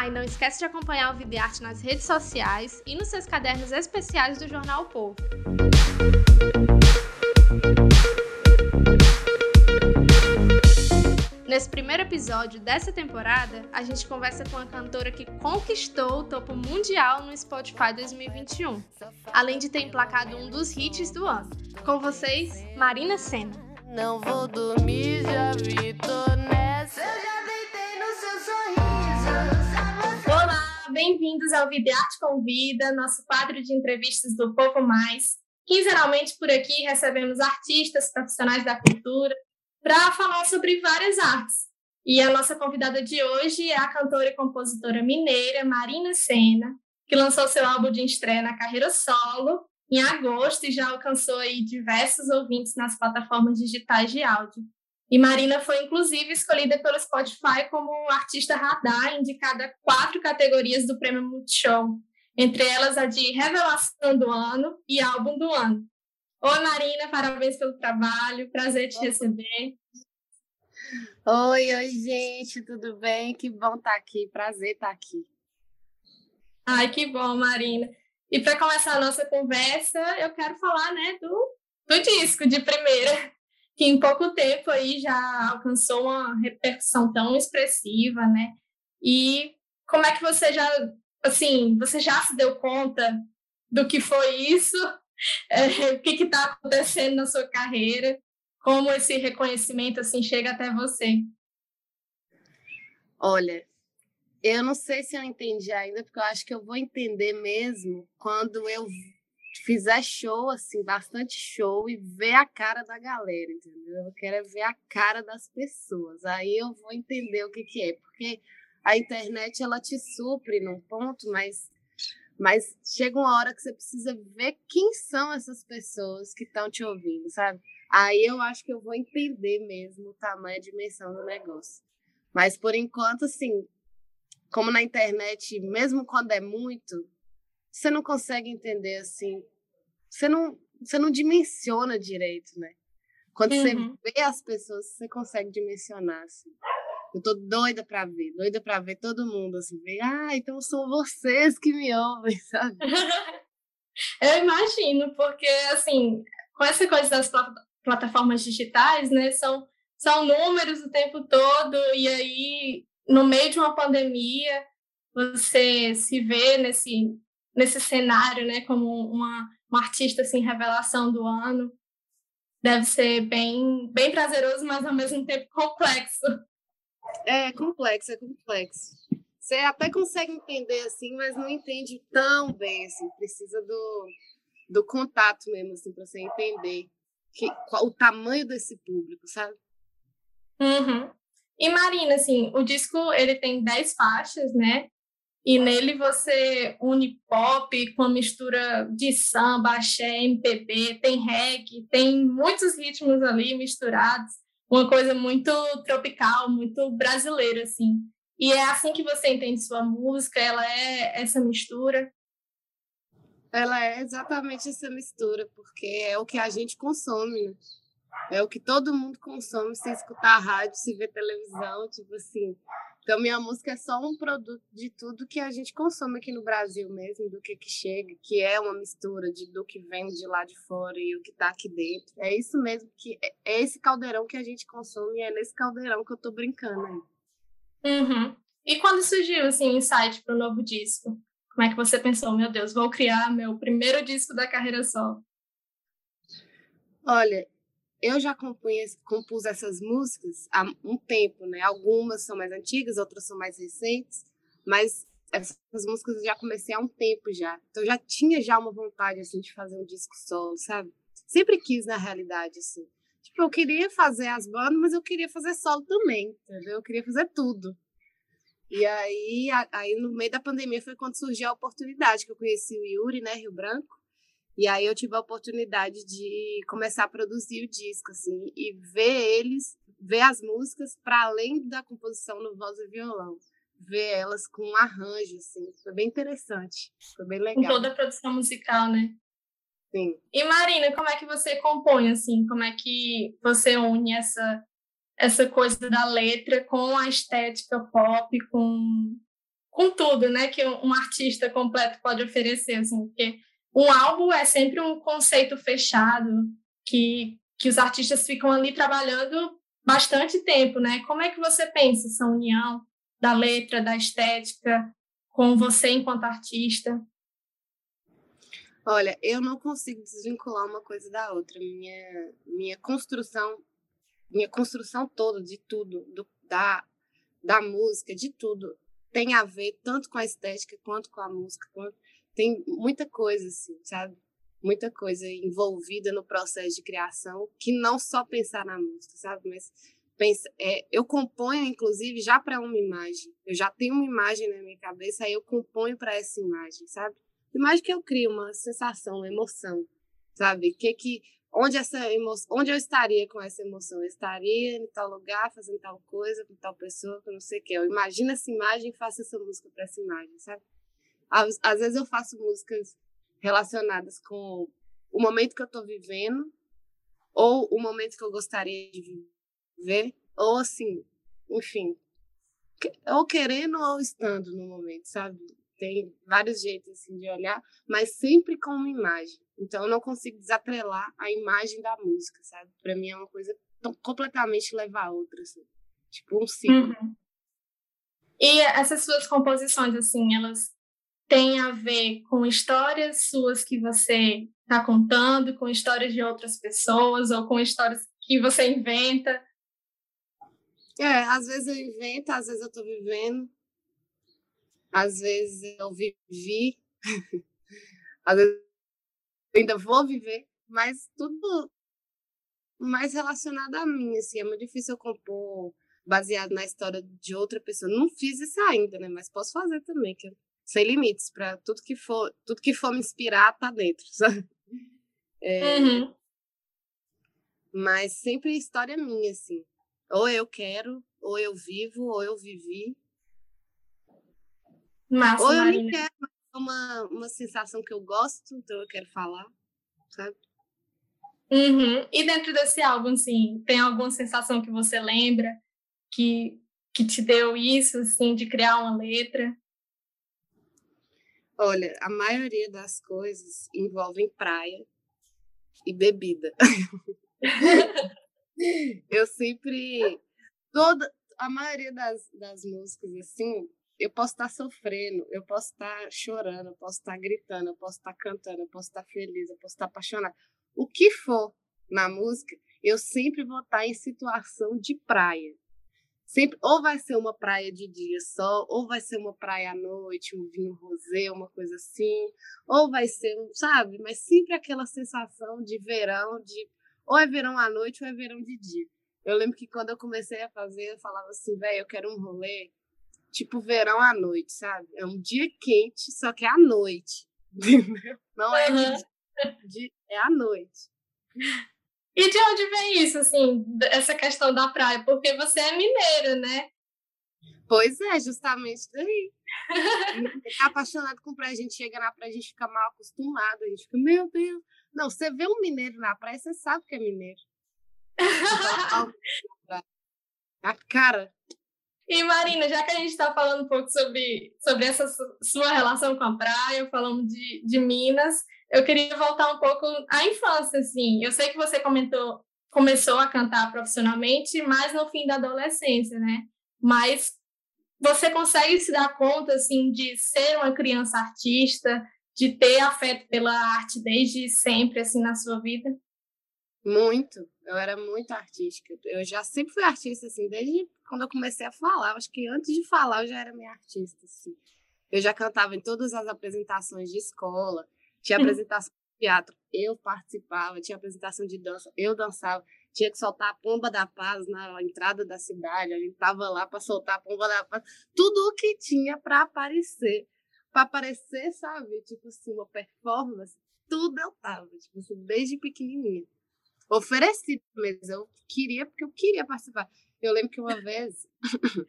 Ah, e não esquece de acompanhar o Videarte nas redes sociais e nos seus cadernos especiais do Jornal o Povo. Nesse primeiro episódio dessa temporada, a gente conversa com a cantora que conquistou o topo mundial no Spotify 2021, além de ter emplacado um dos hits do ano. Com vocês, Marina Senna. Não vou dormir, já vi, tô bem-vindos ao Videarte Convida, nosso quadro de entrevistas do Povo Mais. Quinzenalmente por aqui recebemos artistas, profissionais da cultura, para falar sobre várias artes. E a nossa convidada de hoje é a cantora e compositora mineira Marina Senna, que lançou seu álbum de estreia na carreira solo em agosto e já alcançou diversos ouvintes nas plataformas digitais de áudio. E Marina foi, inclusive, escolhida pelo Spotify como artista radar, indicada a quatro categorias do Prêmio Multishow, entre elas a de Revelação do Ano e Álbum do Ano. Oi, Marina, parabéns pelo trabalho, prazer te receber. Oi, oi, gente, tudo bem? Que bom estar aqui, prazer estar aqui. Ai, que bom, Marina. E para começar a nossa conversa, eu quero falar né, do, do disco de primeira que em pouco tempo aí já alcançou uma repercussão tão expressiva, né? E como é que você já, assim, você já se deu conta do que foi isso? É, o que está acontecendo na sua carreira? Como esse reconhecimento assim chega até você? Olha, eu não sei se eu entendi ainda, porque eu acho que eu vou entender mesmo quando eu fizer show, assim, bastante show e ver a cara da galera, entendeu? Eu quero é ver a cara das pessoas. Aí eu vou entender o que, que é, porque a internet ela te supre num ponto, mas mas chega uma hora que você precisa ver quem são essas pessoas que estão te ouvindo, sabe? Aí eu acho que eu vou entender mesmo o tamanho e a dimensão do negócio. Mas por enquanto, assim, como na internet, mesmo quando é muito, você não consegue entender assim, você não, você não dimensiona direito, né? Quando uhum. você vê as pessoas, você consegue dimensionar assim. Eu tô doida para ver, doida para ver todo mundo assim, ver, ah, então são vocês que me ouvem, sabe? Eu imagino, porque assim, com essa coisa das plataformas digitais, né, são são números o tempo todo e aí no meio de uma pandemia você se vê nesse nesse cenário, né, como uma, uma artista assim revelação do ano. Deve ser bem bem prazeroso, mas ao mesmo tempo complexo. É complexo, é complexo. Você até consegue entender assim, mas não entende tão bem assim. Precisa do, do contato mesmo assim para você entender que, qual, o tamanho desse público, sabe? Uhum. E Marina, assim, o disco ele tem 10 faixas, né? E nele você une pop com a mistura de samba, axé, MPB, tem reggae, tem muitos ritmos ali misturados, uma coisa muito tropical, muito brasileira, assim. E é assim que você entende sua música, ela é essa mistura? Ela é exatamente essa mistura, porque é o que a gente consome, né? É o que todo mundo consome se escutar rádio, se ver televisão, tipo assim. Então, minha música é só um produto de tudo que a gente consome aqui no Brasil mesmo, do que, que chega, que é uma mistura de, do que vem de lá de fora e o que está aqui dentro. É isso mesmo, que é, é esse caldeirão que a gente consome e é nesse caldeirão que eu estou brincando aí. Uhum. E quando surgiu assim, o insight para o novo disco? Como é que você pensou, meu Deus, vou criar meu primeiro disco da carreira solo? Olha, eu já compus, compus essas músicas há um tempo, né? Algumas são mais antigas, outras são mais recentes, mas essas músicas eu já comecei há um tempo já. Então já tinha já uma vontade assim de fazer um disco solo, sabe? Sempre quis na realidade assim. Tipo, eu queria fazer as bandas, mas eu queria fazer solo também, entendeu? Eu queria fazer tudo. E aí, aí, no meio da pandemia, foi quando surgiu a oportunidade, que eu conheci o Yuri, né, Rio Branco. E aí eu tive a oportunidade de começar a produzir o disco, assim, e ver eles, ver as músicas para além da composição no voz e violão. Ver elas com um arranjo, assim. Foi bem interessante. Foi bem legal. Com toda a produção musical, né? Sim. E Marina, como é que você compõe, assim? Como é que você une essa, essa coisa da letra com a estética pop, com, com tudo, né? Que um artista completo pode oferecer, assim. Porque um álbum é sempre um conceito fechado, que, que os artistas ficam ali trabalhando bastante tempo, né? Como é que você pensa essa união da letra, da estética, com você enquanto artista? Olha, eu não consigo desvincular uma coisa da outra. Minha, minha construção, minha construção toda de tudo, do, da, da música, de tudo, tem a ver tanto com a estética quanto com a música. Quanto, tem muita coisa, assim, sabe? Muita coisa envolvida no processo de criação, que não só pensar na música, sabe? Mas pensa, é, eu componho, inclusive, já para uma imagem. Eu já tenho uma imagem na minha cabeça, aí eu componho para essa imagem, sabe? Imagem que eu crio uma sensação, uma emoção, sabe? Que que onde essa emoção, onde eu estaria com essa emoção? Eu estaria em tal lugar, fazendo tal coisa, com tal pessoa, com não sei o que. Eu imagino essa imagem e faço essa música para essa imagem, sabe? Às, às, vezes eu faço músicas relacionadas com o momento que eu estou vivendo, ou o momento que eu gostaria de viver, ou assim, enfim, ou querendo ou estando no momento, sabe? tem vários jeitos assim, de olhar, mas sempre com uma imagem. Então, eu não consigo desatrelar a imagem da música, sabe? Para mim é uma coisa tão, completamente levar a outra, assim. Tipo um ciclo. Uhum. E essas suas composições, assim, elas têm a ver com histórias suas que você está contando, com histórias de outras pessoas, ou com histórias que você inventa? É, às vezes eu invento, às vezes eu estou vivendo. Às vezes eu vivi, às vezes eu ainda vou viver, mas tudo mais relacionado a mim, assim, é muito difícil eu compor baseado na história de outra pessoa. Não fiz isso ainda, né? Mas posso fazer também, que sem limites para tudo que for, tudo que for me inspirar tá dentro, sabe? É, uhum. Mas sempre história minha, assim. Ou eu quero, ou eu vivo, ou eu vivi, Massa, Ou eu Marina. nem quero, mas é uma, uma sensação que eu gosto, então eu quero falar, sabe? Uhum. E dentro desse álbum, assim, tem alguma sensação que você lembra que, que te deu isso, assim, de criar uma letra? Olha, a maioria das coisas envolvem praia e bebida. eu sempre. Toda, a maioria das, das músicas, assim, eu posso estar sofrendo, eu posso estar chorando, eu posso estar gritando, eu posso estar cantando, eu posso estar feliz, eu posso estar apaixonada. O que for na música, eu sempre vou estar em situação de praia. Sempre, ou vai ser uma praia de dia só, ou vai ser uma praia à noite, um vinho rosé, uma coisa assim, ou vai ser, sabe? Mas sempre aquela sensação de verão, de ou é verão à noite ou é verão de dia. Eu lembro que quando eu comecei a fazer, eu falava assim, velho, eu quero um rolê tipo verão à noite, sabe? É um dia quente, só que é à noite. Entendeu? Não é uhum. de, é à noite. E de onde vem isso, assim, essa questão da praia? Porque você é mineiro, né? Pois é, justamente daí. Ficar apaixonado com praia, a gente chega na praia, a gente fica mal acostumado, a gente fica, meu Deus. Não, você vê um mineiro na praia, você sabe que é mineiro. a cara e Marina, já que a gente está falando um pouco sobre, sobre essa sua relação com a praia, falando de, de Minas, eu queria voltar um pouco à infância, assim. Eu sei que você comentou, começou a cantar profissionalmente, mas no fim da adolescência, né? Mas você consegue se dar conta, assim, de ser uma criança artista, de ter afeto pela arte desde sempre, assim, na sua vida? Muito. Eu era muito artística. Eu já sempre fui artista, assim, desde quando eu comecei a falar. Acho que antes de falar eu já era minha artista, assim. Eu já cantava em todas as apresentações de escola. Tinha apresentação de teatro, eu participava. Tinha apresentação de dança, eu dançava. tinha que soltar a pomba da paz na entrada da cidade, a gente tava lá para soltar a pomba da paz, tudo o que tinha para aparecer, para aparecer, sabe, tipo assim, uma performance, tudo eu tava, tipo assim, desde pequenininha. Ofereci mesmo, eu queria porque eu queria participar. Eu lembro que uma vez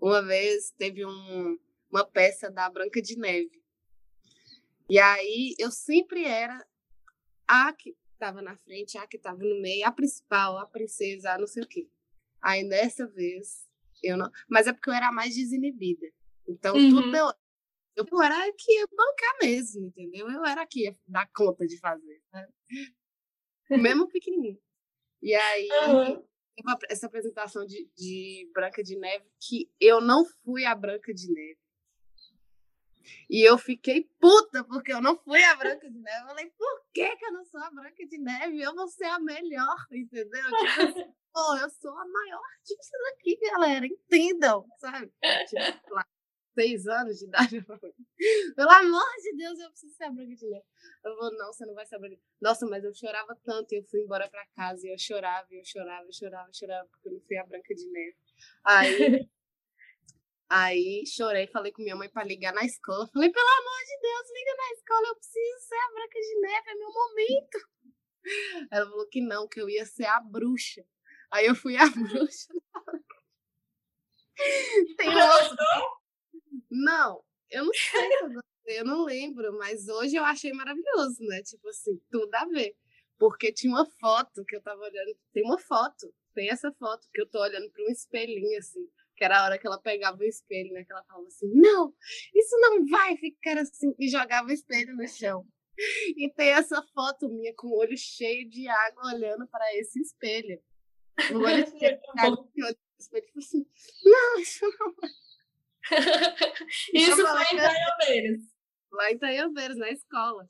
uma vez teve um, uma peça da Branca de Neve. E aí eu sempre era a que estava na frente, a que estava no meio, a principal, a princesa, a não sei o quê. Aí dessa vez eu não. Mas é porque eu era mais desinibida. Então uhum. tudo eu. Eu era que ia bancar mesmo, entendeu? Eu era que ia dar conta de fazer. Né? Mesmo pequenininho. E aí, uhum essa apresentação de, de Branca de Neve que eu não fui a Branca de Neve. E eu fiquei puta porque eu não fui a Branca de Neve. Eu falei, por que, que eu não sou a Branca de Neve? Eu vou ser a melhor, entendeu? Tipo assim, pô, eu sou a maior artista daqui, galera. Entendam, sabe? Tipo, lá, seis anos de idade. Pelo amor de Deus, eu preciso ser a Branca de Neve. Eu vou, não, você não vai ser a Branca de Neve. Nossa, mas eu chorava tanto e eu fui embora pra casa e eu chorava, e eu chorava, eu chorava, eu chorava, porque eu não fui a Branca de Neve. Aí, aí chorei, falei com minha mãe pra ligar na escola. Falei, pelo amor de Deus, liga na escola, eu preciso ser a Branca de Neve, é meu momento. Ela falou que não, que eu ia ser a bruxa. Aí eu fui a bruxa. Tem outro. Não, eu não sei eu não lembro, mas hoje eu achei maravilhoso, né? Tipo assim, tudo a ver. Porque tinha uma foto que eu tava olhando, tem uma foto, tem essa foto que eu tô olhando para um espelhinho, assim, que era a hora que ela pegava o espelho, né? Que ela falava assim, não, isso não vai ficar assim, e jogava o espelho no chão. E tem essa foto minha com o olho cheio de água olhando para esse espelho. O olho cheio de água, espelho, tipo assim, não, isso não vai. Isso foi em Itaiobeiras. Lá em Itaiobeiras, na escola.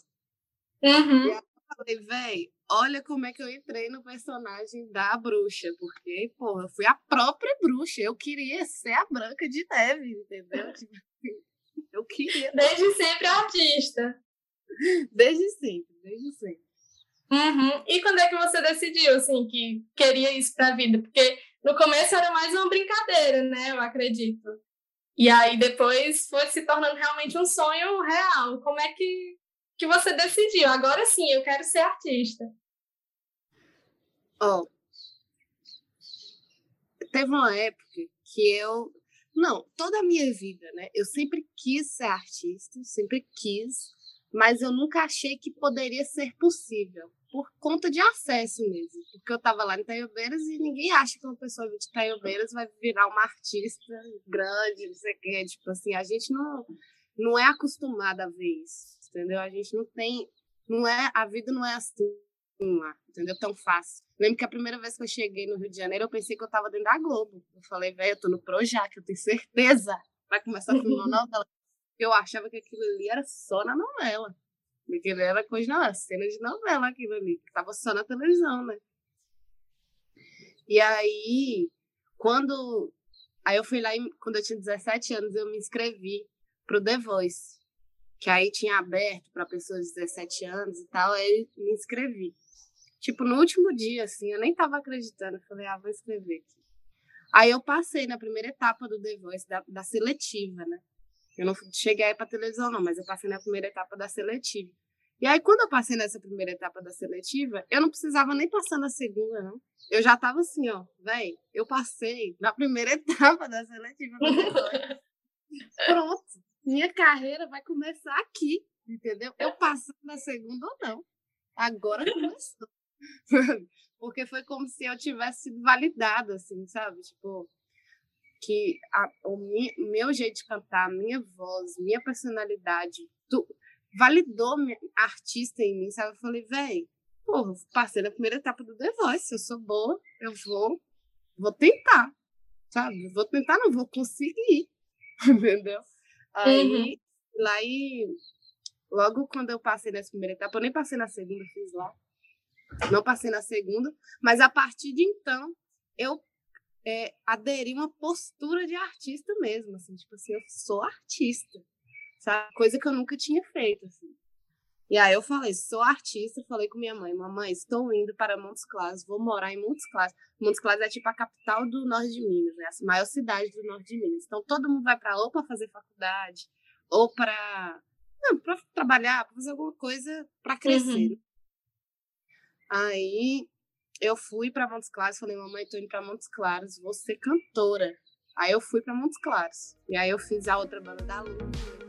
Uhum. E falei, véi, olha como é que eu entrei no personagem da bruxa. Porque, pô, eu fui a própria bruxa. Eu queria ser a Branca de Neve, entendeu? Tipo assim, eu queria. Desde sempre artista. Desde sempre, desde sempre. Uhum. E quando é que você decidiu, assim, que queria isso pra vida? Porque no começo era mais uma brincadeira, né? Eu acredito. E aí depois foi se tornando realmente um sonho real. Como é que, que você decidiu? Agora sim, eu quero ser artista. Oh, teve uma época que eu. Não, toda a minha vida, né? Eu sempre quis ser artista, sempre quis, mas eu nunca achei que poderia ser possível por conta de acesso mesmo. Porque eu estava lá em Taiobeiras e ninguém acha que uma pessoa de Taiobeiras vai virar uma artista grande, não sei o quê. Tipo assim, a gente não, não é acostumada a ver isso, entendeu? A gente não tem. Não é, a vida não é assim lá, entendeu? Tão fácil. Lembro que a primeira vez que eu cheguei no Rio de Janeiro, eu pensei que eu estava dentro da Globo. Eu falei, velho, eu tô no Projac, eu tenho certeza. Vai começar a filmar novela. Eu achava que aquilo ali era só na novela. Aquilo era coisa, não, cena de novela aquilo ali, que tava só na televisão, né? E aí, quando. Aí eu fui lá, quando eu tinha 17 anos, eu me inscrevi pro The Voice, que aí tinha aberto para pessoas de 17 anos e tal, aí me inscrevi. Tipo, no último dia, assim, eu nem tava acreditando, eu falei, ah, vou escrever aqui. Aí eu passei na primeira etapa do The Voice, da, da seletiva, né? Eu não cheguei aí para televisão, não, mas eu passei na primeira etapa da seletiva. E aí, quando eu passei nessa primeira etapa da seletiva, eu não precisava nem passar na segunda, não. Eu já estava assim, ó, velho, eu passei na primeira etapa da seletiva. Pronto, minha carreira vai começar aqui, entendeu? Eu passando na segunda ou não. Agora começou. Porque foi como se eu tivesse sido validada, assim, sabe? Tipo, que a, o mi, meu jeito de cantar, minha voz, minha personalidade, tu, validou minha artista em mim, sabe? Eu falei, velho, porra, passei na primeira etapa do The Voice, eu sou boa, eu vou, vou tentar, sabe? Vou tentar, não vou conseguir, entendeu? Aí, uhum. lá e logo quando eu passei nessa primeira etapa, eu nem passei na segunda, fiz lá, não passei na segunda, mas a partir de então, eu é, aderir uma postura de artista mesmo, assim, tipo assim, eu sou artista, sabe? Coisa que eu nunca tinha feito, assim. E aí eu falei, sou artista, falei com minha mãe, mamãe, estou indo para Montes Claros, vou morar em Montes Claros. Montes Claros é tipo a capital do norte de Minas, né? A maior cidade do norte de Minas. Então todo mundo vai para lá ou para fazer faculdade, ou para para trabalhar, para fazer alguma coisa para crescer. Uhum. Aí eu fui para Montes Claros, falei, mamãe, estou indo para Montes Claros, vou ser cantora. Aí eu fui para Montes Claros. E aí eu fiz a outra banda da Lua.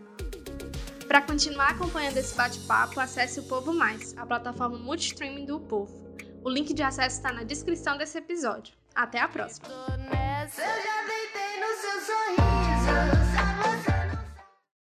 Para continuar acompanhando esse bate-papo, acesse o Povo Mais, a plataforma multistreaming do Povo. O link de acesso está na descrição desse episódio. Até a próxima!